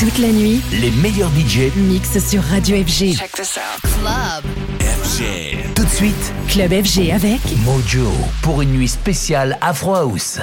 Toute la nuit, Les meilleurs DJ mix sur Radio FG. Check this out. FG. Tout de suite, Club FG avec Mojo pour une nuit spéciale Afro House.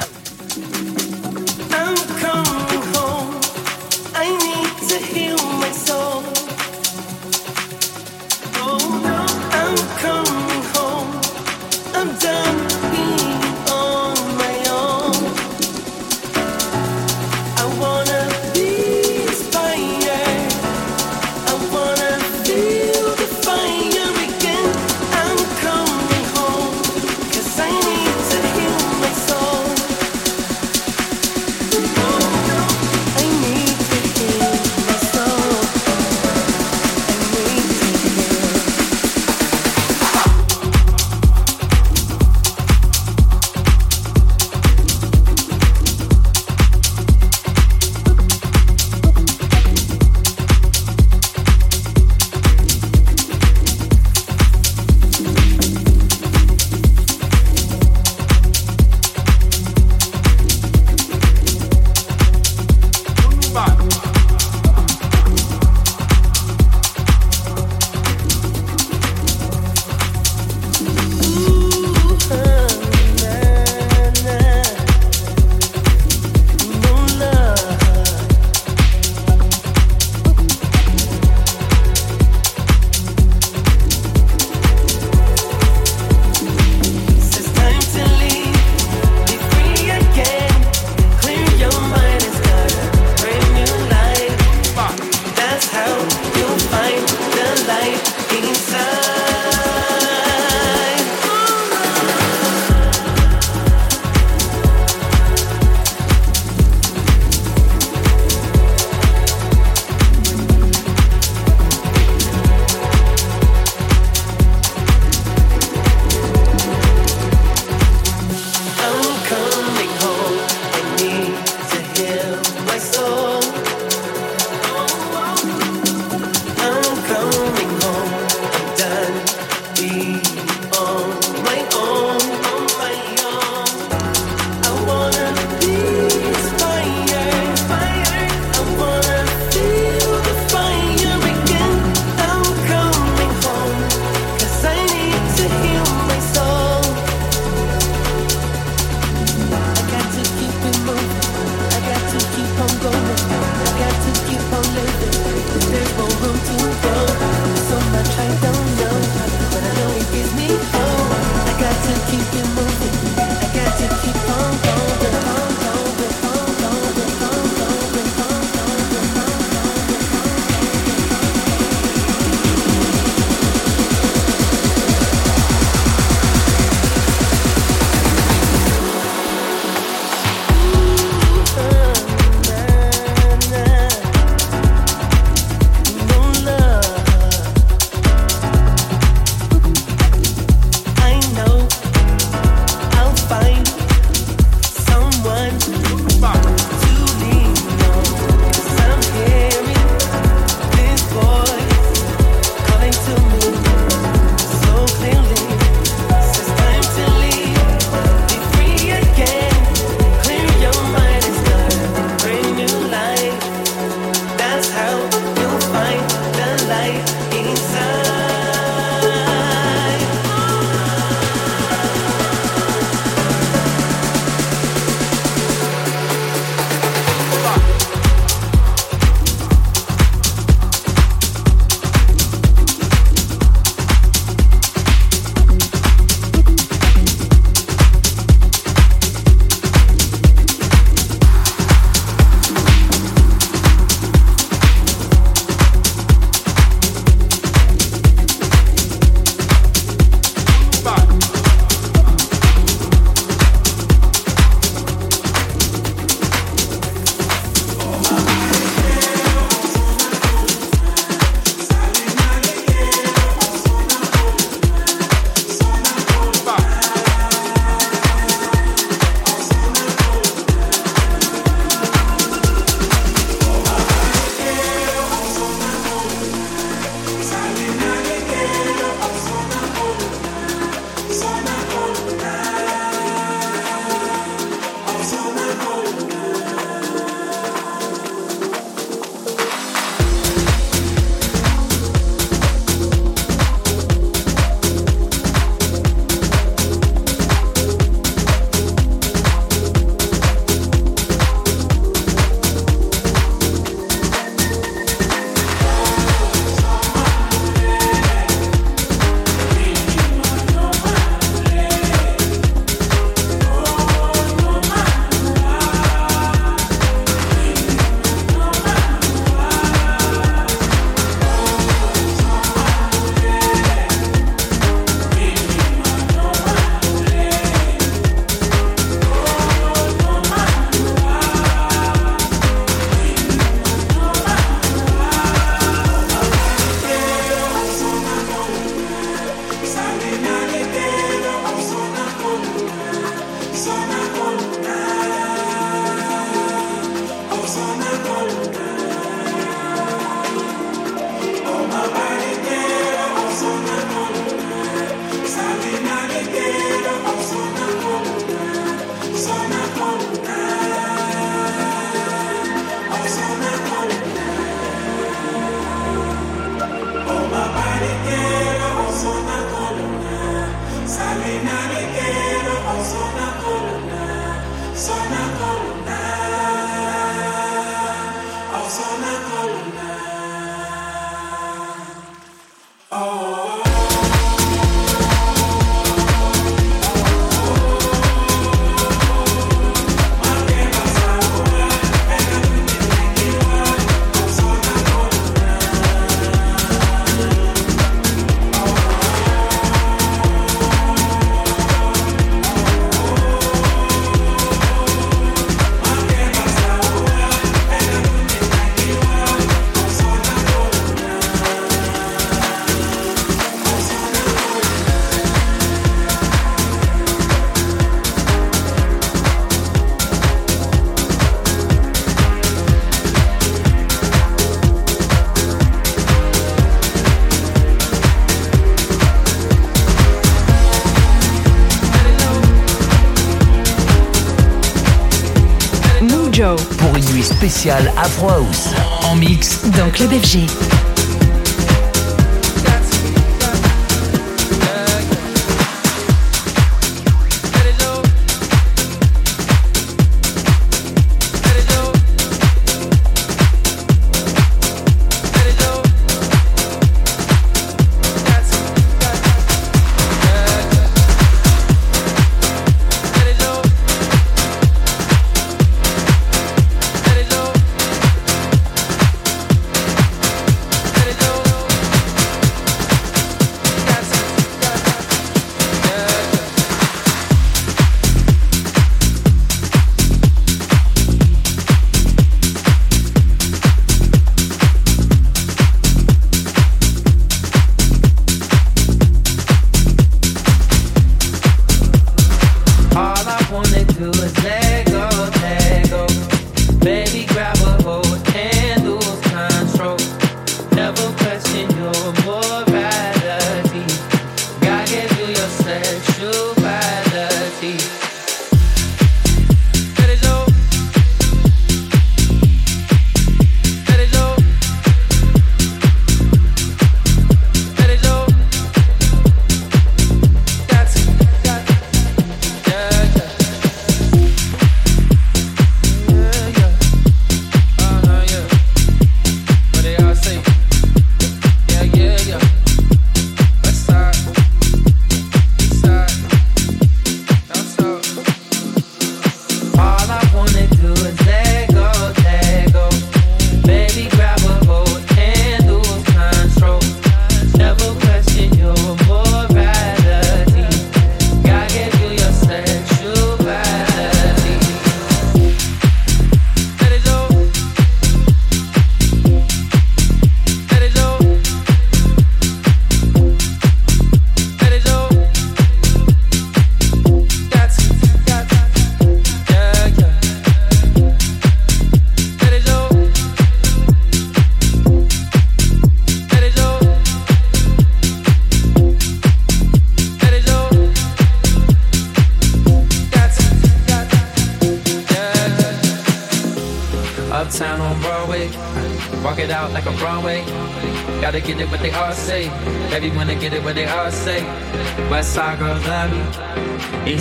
Pour une nuit spéciale Afro House. En mix dans Club FG.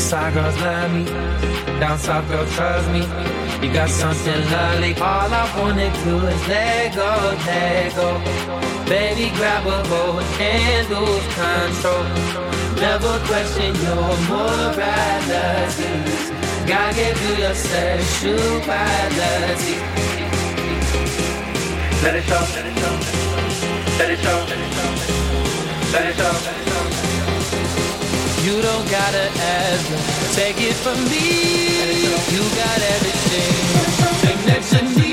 Side girls love me, down south girls trust me. You got something lovely. All I wanna do is let go, let go. Baby, grab a hold and lose control. Never question your morality. God gave you your sexuality. Let it show, let it show, let it show, let it show. Let it show. You don't gotta ask. Take it from me. You got everything. Thing that you.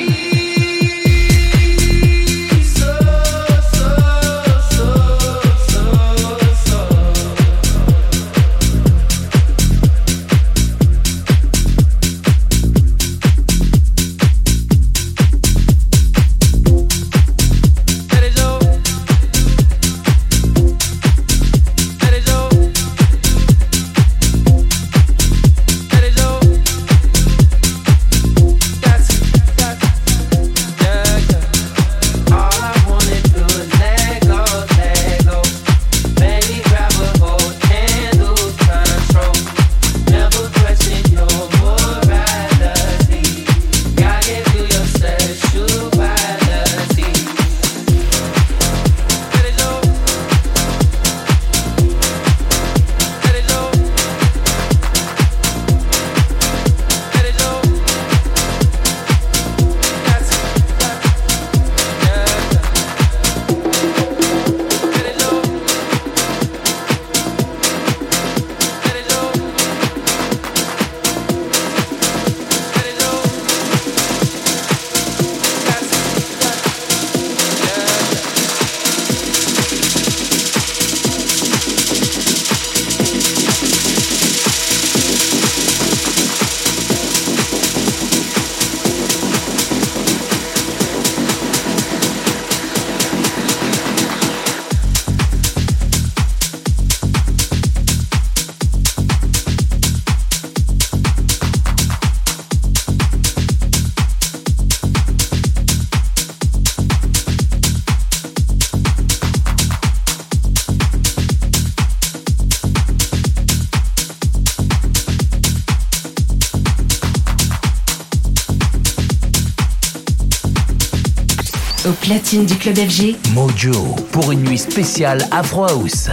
Du club FG. Mojo pour une nuit spéciale Afro House.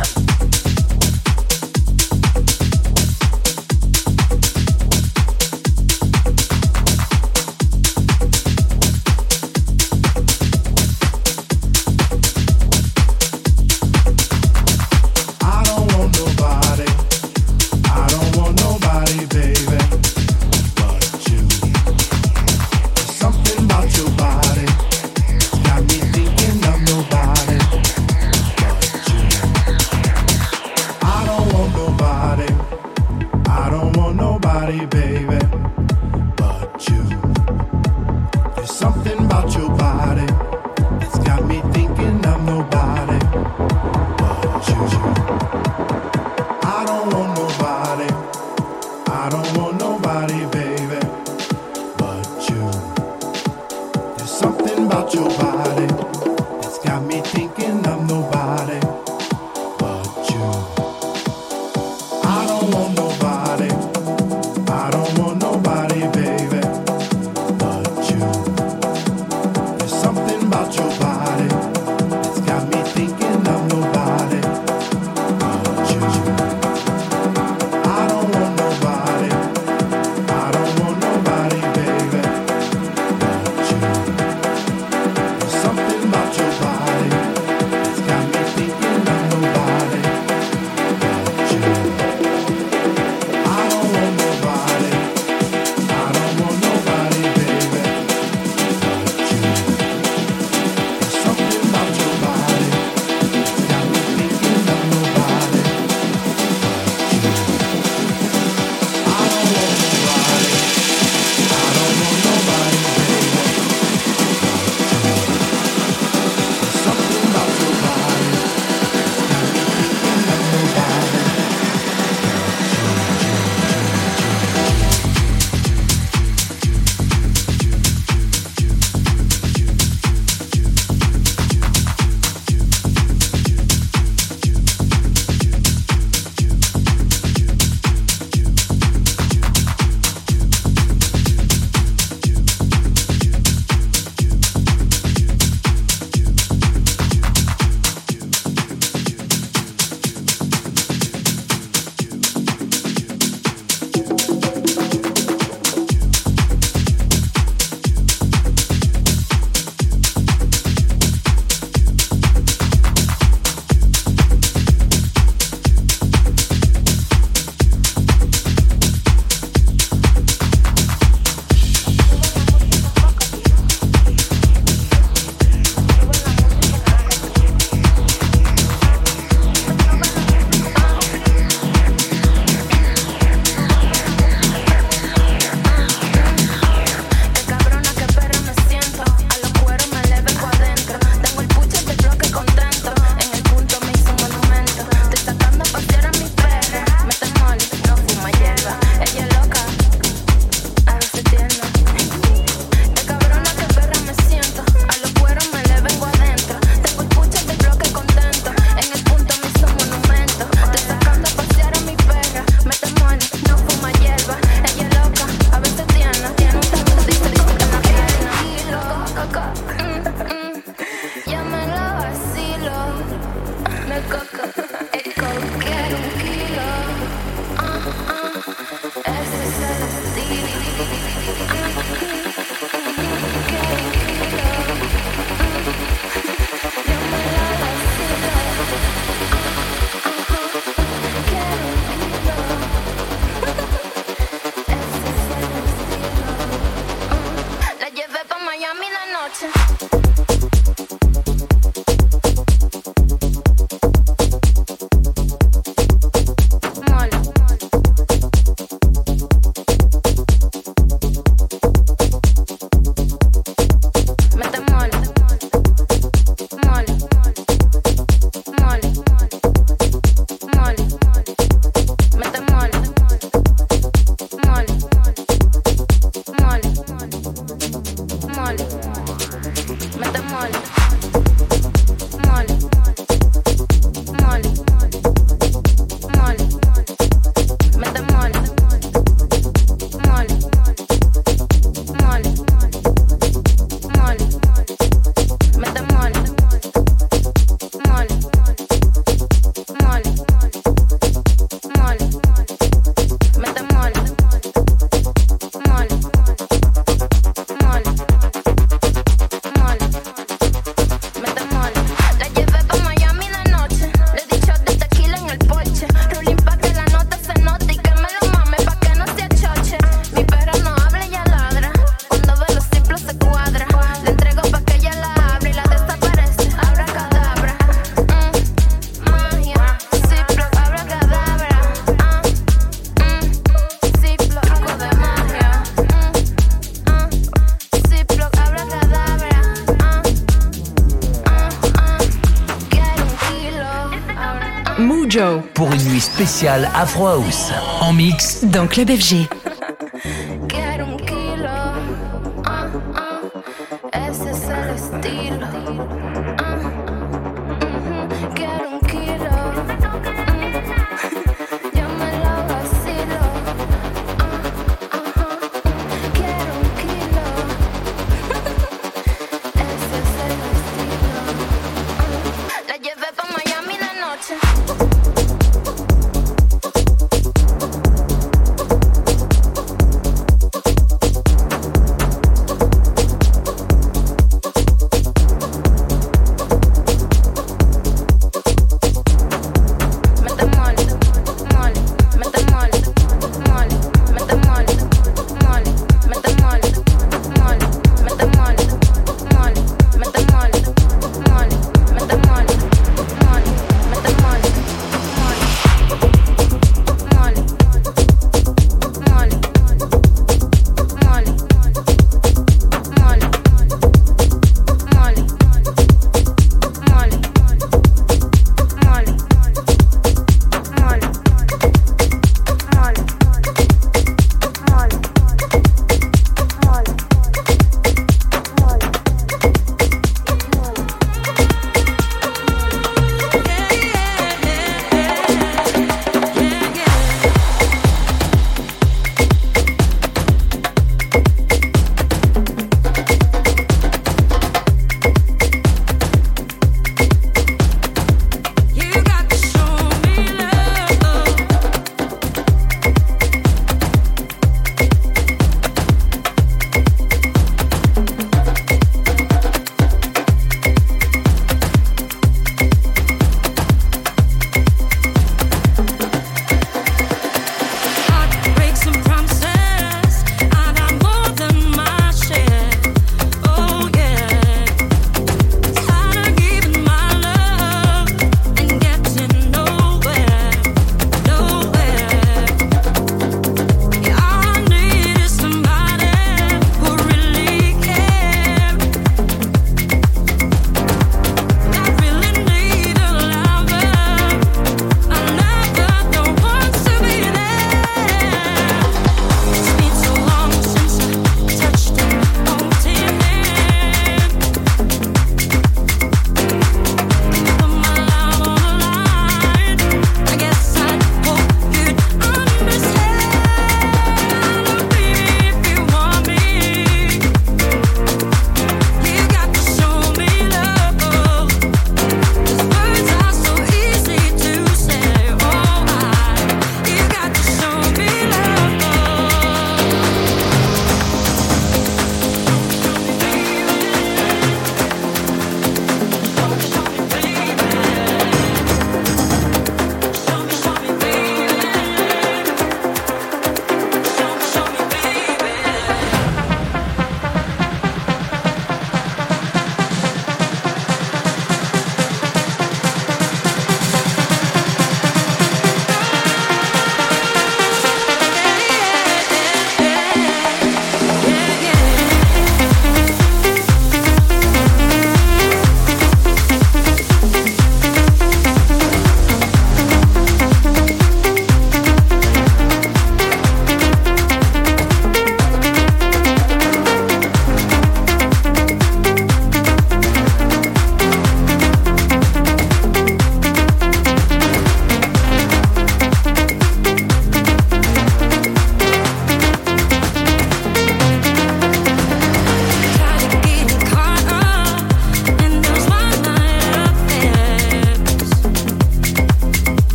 Pour une nuit spéciale Afro House en mix dans Club FG.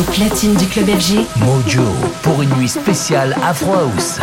Au platine du club FG. Mojo pour une nuit spéciale Afro House.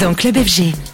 Dans Club FG.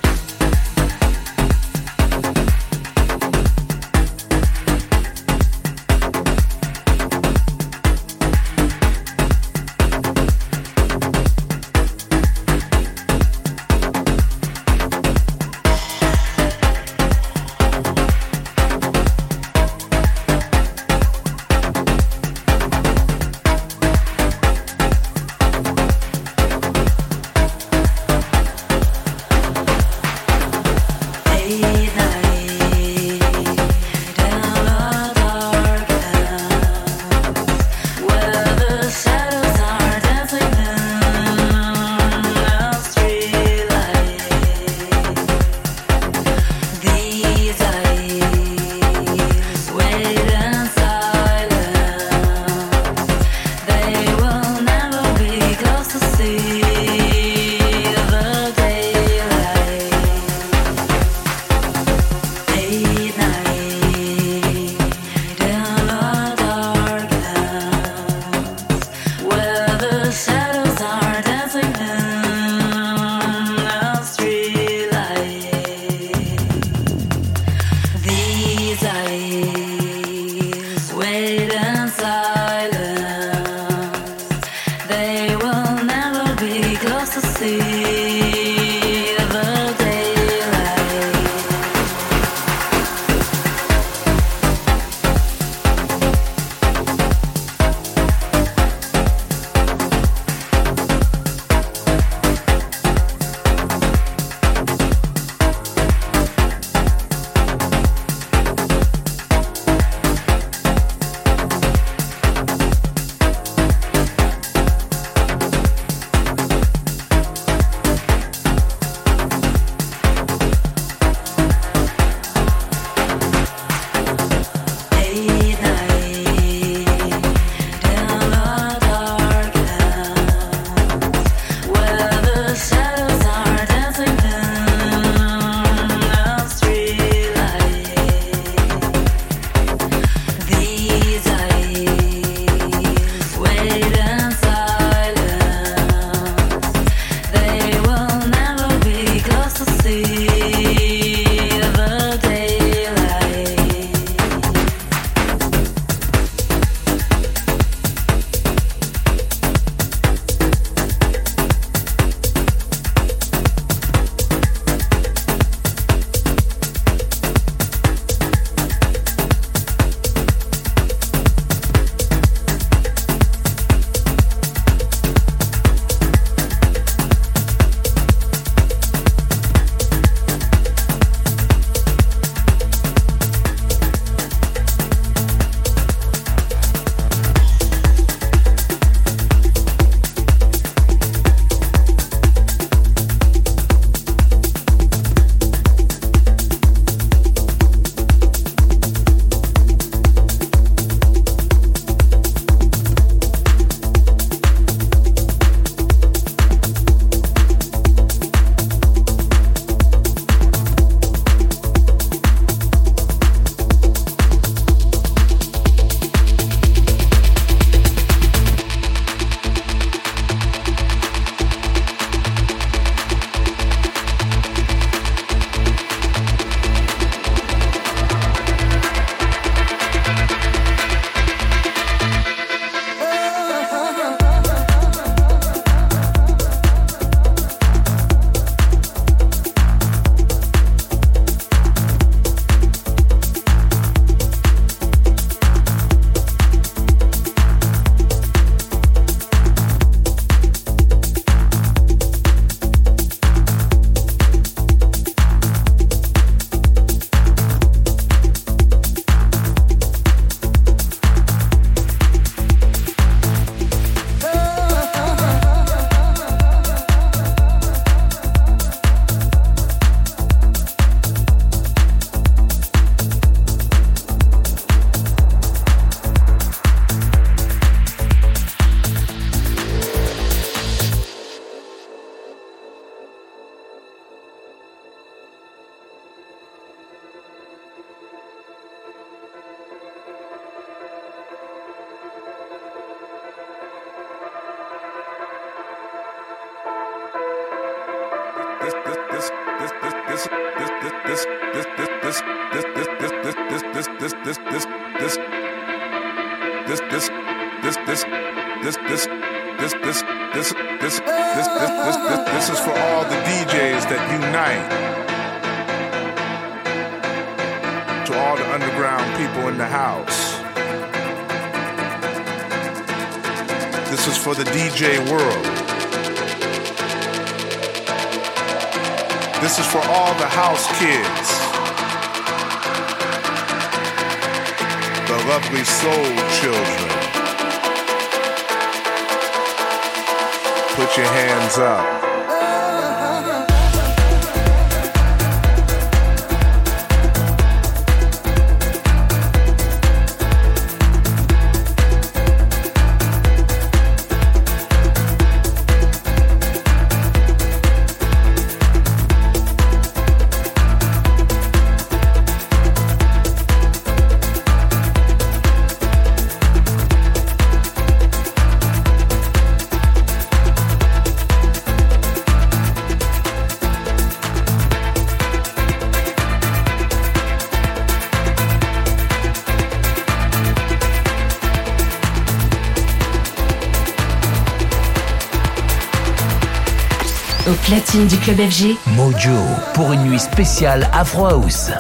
Platine du club FG. Mojo pour une nuit spéciale Afro House.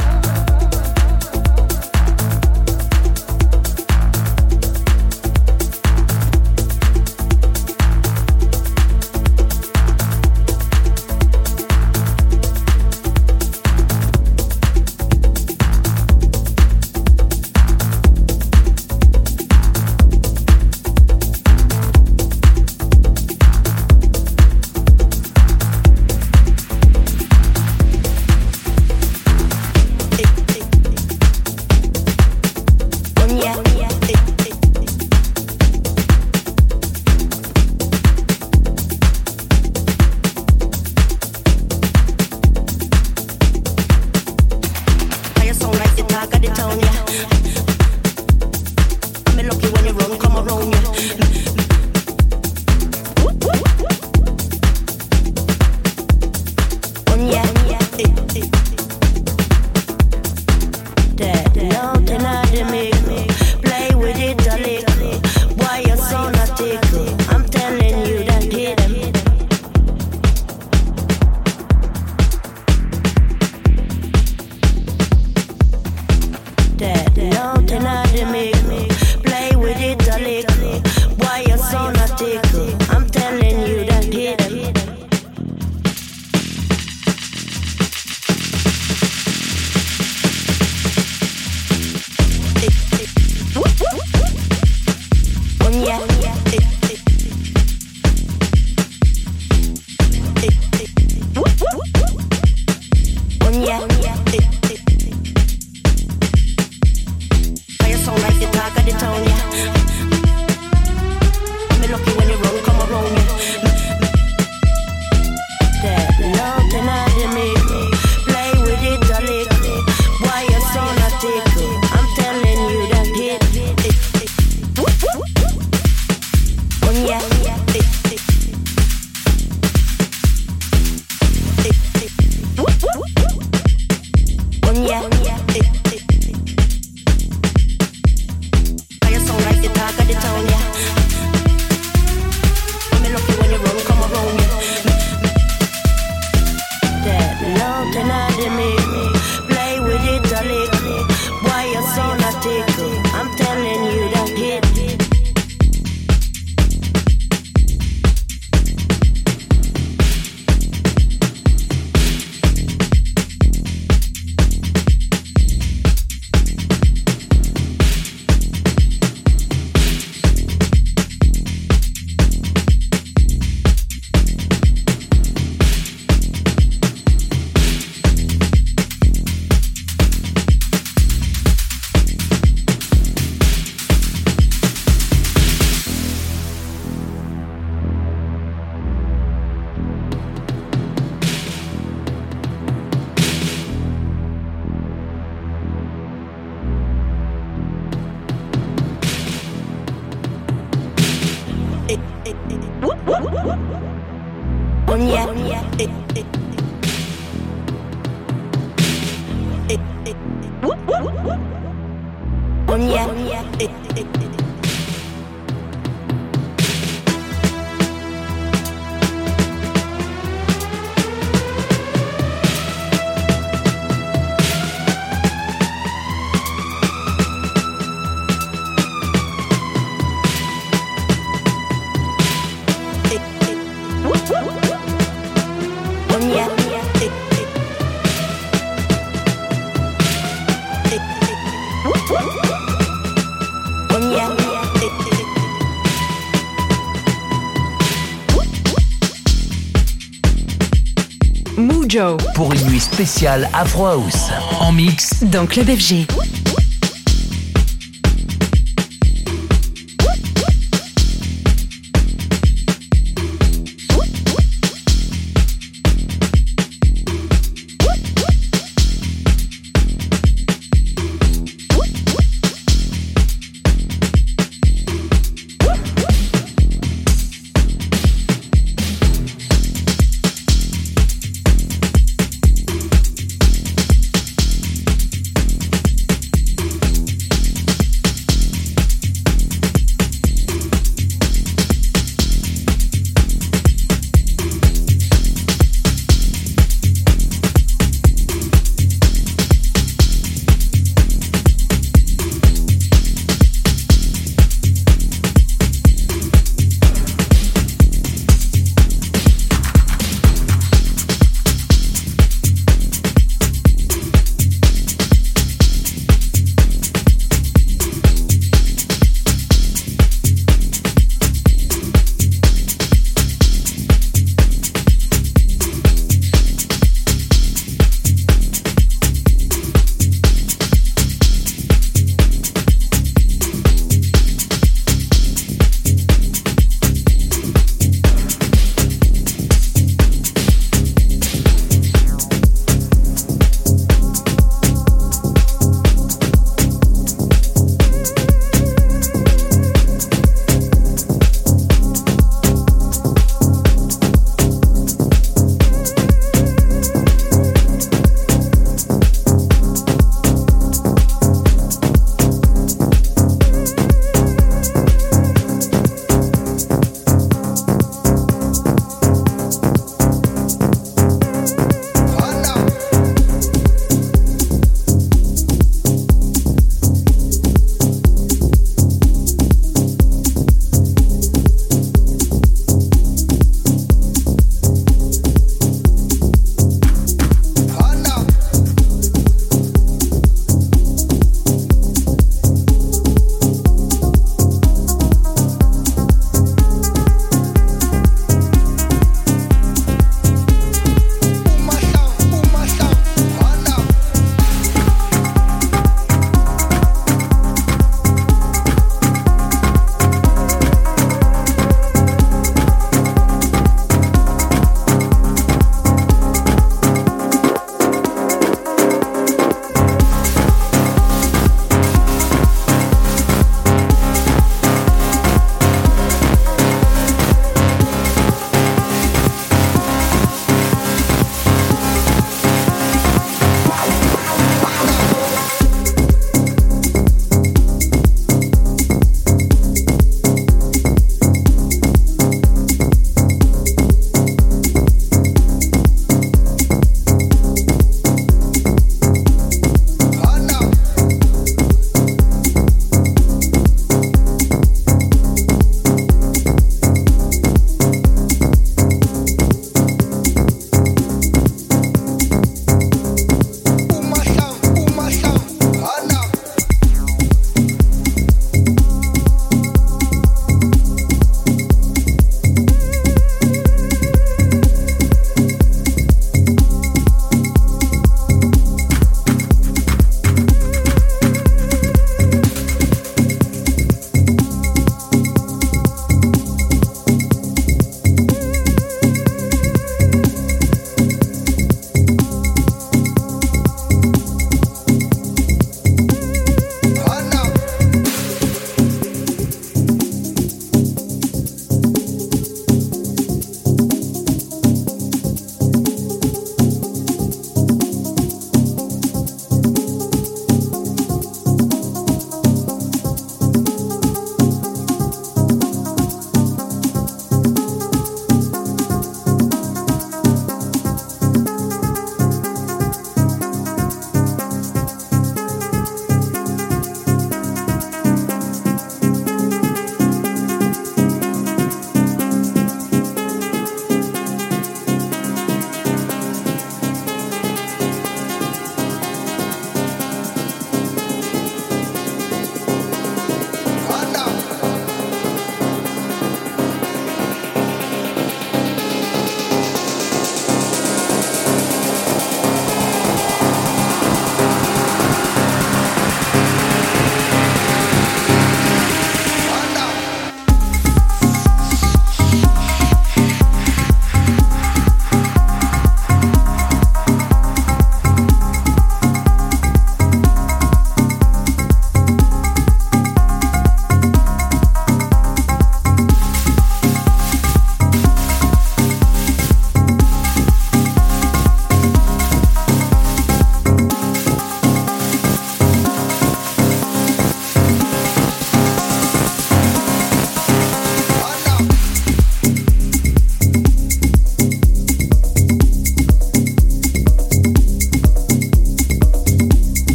Pour une nuit spéciale Afro House. En mix dans Club FG.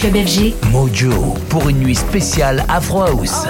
Club FG. Mojo pour une nuit spéciale Afro House.